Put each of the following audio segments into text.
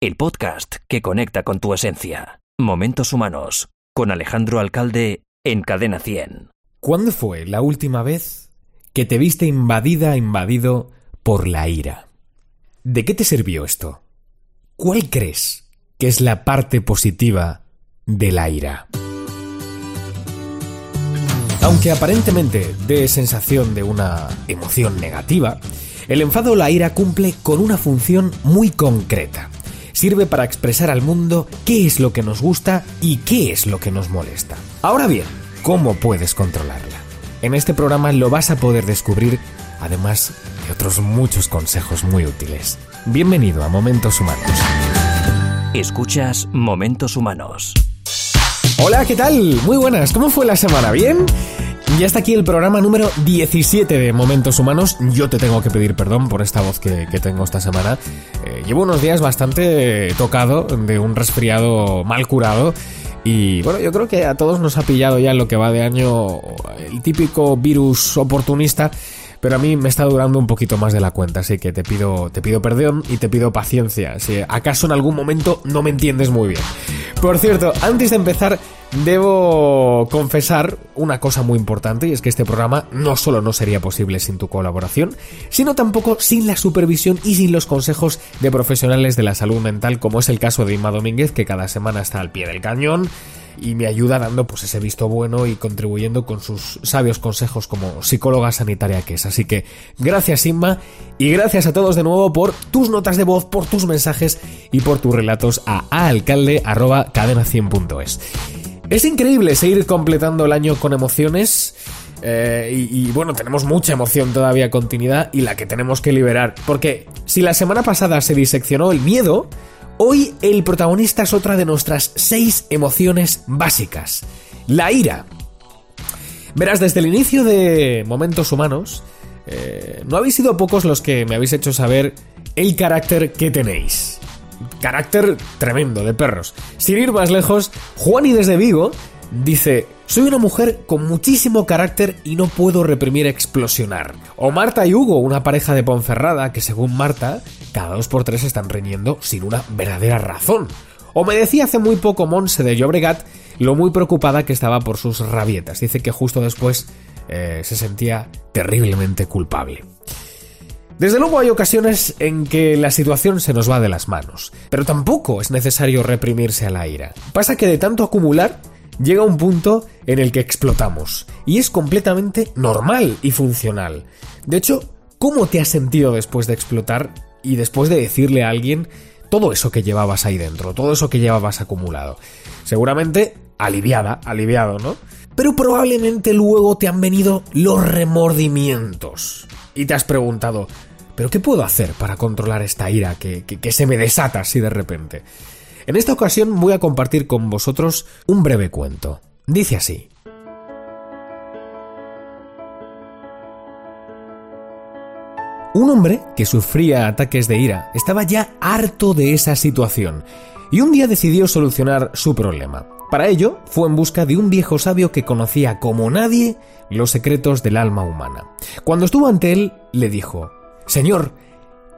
el podcast que conecta con tu esencia. Momentos Humanos, con Alejandro Alcalde en Cadena 100. ¿Cuándo fue la última vez que te viste invadida, invadido por la ira? ¿De qué te sirvió esto? ¿Cuál crees que es la parte positiva de la ira? Aunque aparentemente dé sensación de una emoción negativa, el enfado o la ira cumple con una función muy concreta sirve para expresar al mundo qué es lo que nos gusta y qué es lo que nos molesta. Ahora bien, ¿cómo puedes controlarla? En este programa lo vas a poder descubrir, además de otros muchos consejos muy útiles. Bienvenido a Momentos Humanos. Escuchas Momentos Humanos. Hola, ¿qué tal? Muy buenas, ¿cómo fue la semana? ¿Bien? Ya está aquí el programa número 17 de Momentos Humanos. Yo te tengo que pedir perdón por esta voz que, tengo esta semana. Eh, llevo unos días bastante tocado de un resfriado mal curado. Y bueno, yo creo que a todos nos ha pillado ya lo que va de año el típico virus oportunista pero a mí me está durando un poquito más de la cuenta, así que te pido, te pido perdón y te pido paciencia, si acaso en algún momento no me entiendes muy bien. Por cierto, antes de empezar, debo confesar una cosa muy importante, y es que este programa no solo no sería posible sin tu colaboración, sino tampoco sin la supervisión y sin los consejos de profesionales de la salud mental, como es el caso de Inma Domínguez, que cada semana está al pie del cañón y me ayuda dando pues ese visto bueno y contribuyendo con sus sabios consejos como psicóloga sanitaria que es. Así que gracias Inma y gracias a todos de nuevo por tus notas de voz, por tus mensajes y por tus relatos a aalcalde.cadena100.es. Es increíble seguir completando el año con emociones. Eh, y, bueno, tenemos mucha emoción todavía contenida y la que tenemos que liberar. Porque si la semana pasada se diseccionó el miedo, Hoy el protagonista es otra de nuestras seis emociones básicas, la ira. Verás, desde el inicio de Momentos Humanos, eh, no habéis sido pocos los que me habéis hecho saber el carácter que tenéis. Carácter tremendo de perros. Sin ir más lejos, Juani desde Vigo Dice, soy una mujer con muchísimo carácter y no puedo reprimir explosionar. O Marta y Hugo, una pareja de Ponferrada que según Marta, cada dos por tres están riñendo sin una verdadera razón. O me decía hace muy poco Monse de Llobregat lo muy preocupada que estaba por sus rabietas. Dice que justo después eh, se sentía terriblemente culpable. Desde luego hay ocasiones en que la situación se nos va de las manos, pero tampoco es necesario reprimirse a la ira. Pasa que de tanto acumular llega un punto en el que explotamos. Y es completamente normal y funcional. De hecho, ¿cómo te has sentido después de explotar y después de decirle a alguien todo eso que llevabas ahí dentro, todo eso que llevabas acumulado? Seguramente aliviada, aliviado, ¿no? Pero probablemente luego te han venido los remordimientos. Y te has preguntado, ¿pero qué puedo hacer para controlar esta ira que, que se me desata así de repente? En esta ocasión voy a compartir con vosotros un breve cuento. Dice así. Un hombre que sufría ataques de ira estaba ya harto de esa situación y un día decidió solucionar su problema. Para ello, fue en busca de un viejo sabio que conocía como nadie los secretos del alma humana. Cuando estuvo ante él, le dijo, Señor,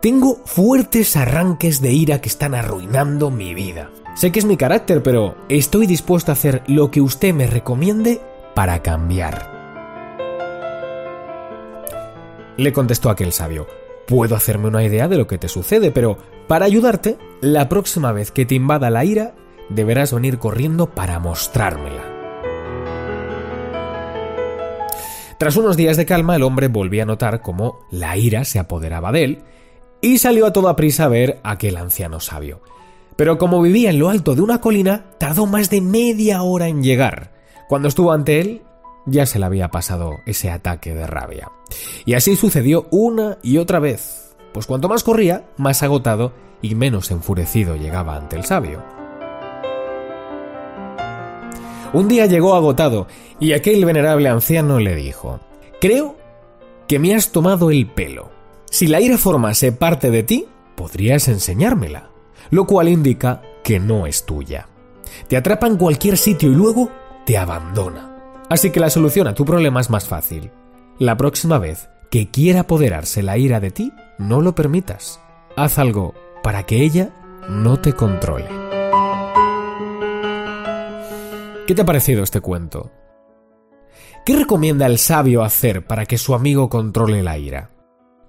tengo fuertes arranques de ira que están arruinando mi vida. Sé que es mi carácter, pero estoy dispuesto a hacer lo que usted me recomiende para cambiar. Le contestó aquel sabio, puedo hacerme una idea de lo que te sucede, pero para ayudarte, la próxima vez que te invada la ira, deberás venir corriendo para mostrármela. Tras unos días de calma, el hombre volvió a notar cómo la ira se apoderaba de él y salió a toda prisa a ver a aquel anciano sabio. Pero como vivía en lo alto de una colina, tardó más de media hora en llegar. Cuando estuvo ante él, ya se le había pasado ese ataque de rabia. Y así sucedió una y otra vez, pues cuanto más corría, más agotado y menos enfurecido llegaba ante el sabio. Un día llegó agotado y aquel venerable anciano le dijo, Creo que me has tomado el pelo. Si la ira formase parte de ti, podrías enseñármela, lo cual indica que no es tuya. Te atrapa en cualquier sitio y luego te abandona. Así que la solución a tu problema es más fácil. La próxima vez que quiera apoderarse la ira de ti, no lo permitas. Haz algo para que ella no te controle. ¿Qué te ha parecido este cuento? ¿Qué recomienda el sabio hacer para que su amigo controle la ira?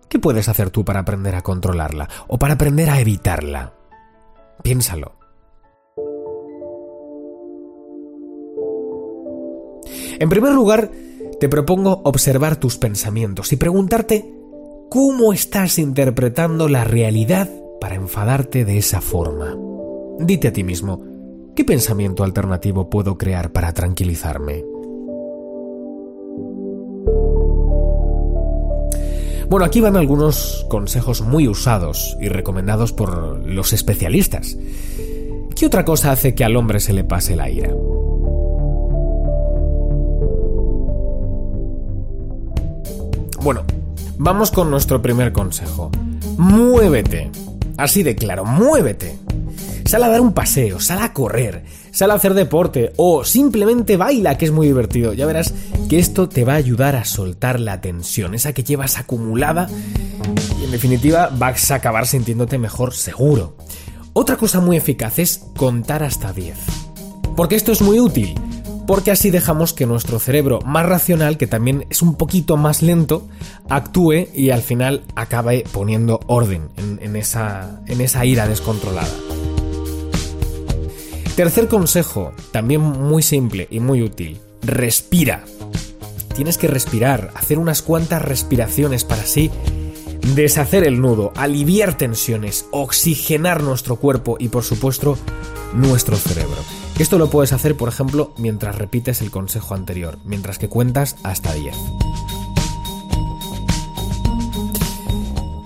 ¿Qué puedes hacer tú para aprender a controlarla o para aprender a evitarla? Piénsalo. En primer lugar, te propongo observar tus pensamientos y preguntarte cómo estás interpretando la realidad para enfadarte de esa forma. Dite a ti mismo, ¿qué pensamiento alternativo puedo crear para tranquilizarme? Bueno, aquí van algunos consejos muy usados y recomendados por los especialistas. ¿Qué otra cosa hace que al hombre se le pase la ira? Bueno, vamos con nuestro primer consejo. Muévete. Así de claro, muévete. Sal a dar un paseo, sal a correr, sal a hacer deporte o simplemente baila, que es muy divertido. Ya verás que esto te va a ayudar a soltar la tensión, esa que llevas acumulada y en definitiva vas a acabar sintiéndote mejor seguro. Otra cosa muy eficaz es contar hasta 10. Porque esto es muy útil porque así dejamos que nuestro cerebro más racional, que también es un poquito más lento, actúe y al final acabe poniendo orden en, esa, en esa ira descontrolada. Tercer consejo, también muy simple y muy útil, respira. Tienes que respirar, hacer unas cuantas respiraciones para así deshacer el nudo, aliviar tensiones, oxigenar nuestro cuerpo y por supuesto nuestro cerebro. Esto lo puedes hacer, por ejemplo, mientras repites el consejo anterior, mientras que cuentas hasta 10.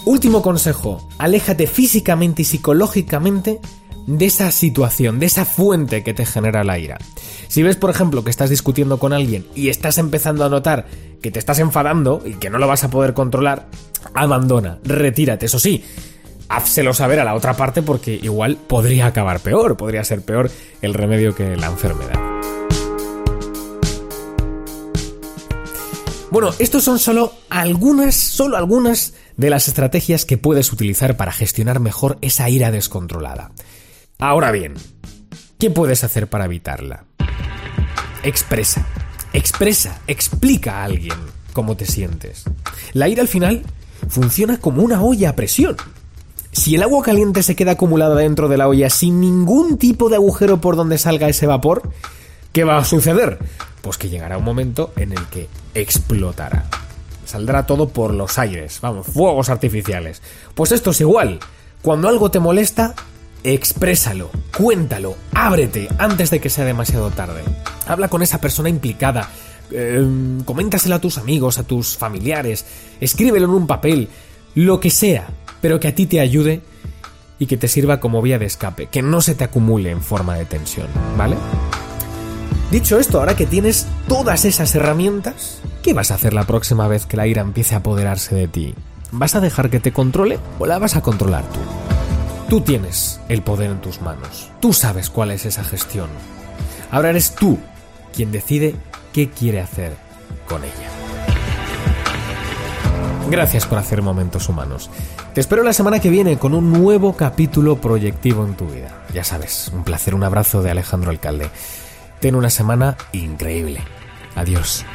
Último consejo, aléjate físicamente y psicológicamente de esa situación, de esa fuente que te genera la ira. Si ves, por ejemplo, que estás discutiendo con alguien y estás empezando a notar que te estás enfadando y que no lo vas a poder controlar, abandona, retírate. Eso sí, házselo saber a la otra parte porque igual podría acabar peor, podría ser peor el remedio que la enfermedad. Bueno, estos son solo algunas, solo algunas de las estrategias que puedes utilizar para gestionar mejor esa ira descontrolada. Ahora bien, ¿qué puedes hacer para evitarla? Expresa, expresa, explica a alguien cómo te sientes. La ira al final funciona como una olla a presión. Si el agua caliente se queda acumulada dentro de la olla sin ningún tipo de agujero por donde salga ese vapor, ¿qué va a suceder? Pues que llegará un momento en el que explotará. Saldrá todo por los aires, vamos, fuegos artificiales. Pues esto es igual. Cuando algo te molesta, exprésalo, cuéntalo, ábrete antes de que sea demasiado tarde. Habla con esa persona implicada, eh, coméntaselo a tus amigos, a tus familiares, escríbelo en un papel, lo que sea, pero que a ti te ayude y que te sirva como vía de escape, que no se te acumule en forma de tensión, ¿vale? Dicho esto, ahora que tienes todas esas herramientas, ¿qué vas a hacer la próxima vez que la ira empiece a apoderarse de ti? ¿Vas a dejar que te controle o la vas a controlar tú? Tú tienes el poder en tus manos. Tú sabes cuál es esa gestión. Ahora eres tú quien decide qué quiere hacer con ella. Gracias por hacer momentos humanos. Te espero la semana que viene con un nuevo capítulo proyectivo en tu vida. Ya sabes, un placer, un abrazo de Alejandro Alcalde. Ten una semana increíble. Adiós.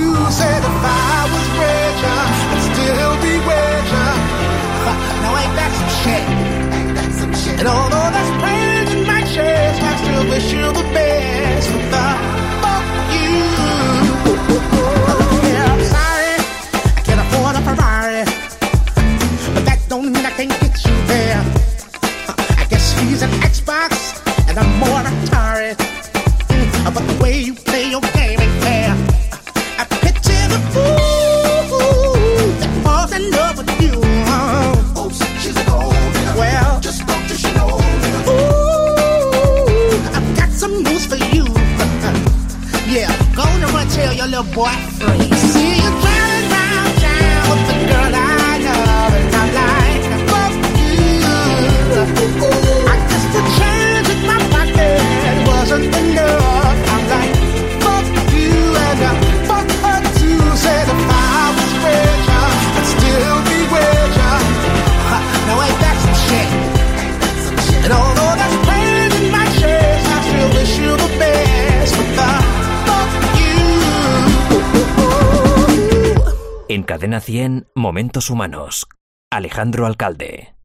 Xbox and I'm sorry. I can't afford a Ferrari. But that don't mean I can't fix you there. I guess he's an Xbox, and I'm more. Mm, but the way you you. yeah, go on and run tell your little boy free. See you driving downtown with the girl I love and I'm like. Fuck you. I just a change in my pocket wasn't enough. Cadena 100, Momentos Humanos. Alejandro Alcalde.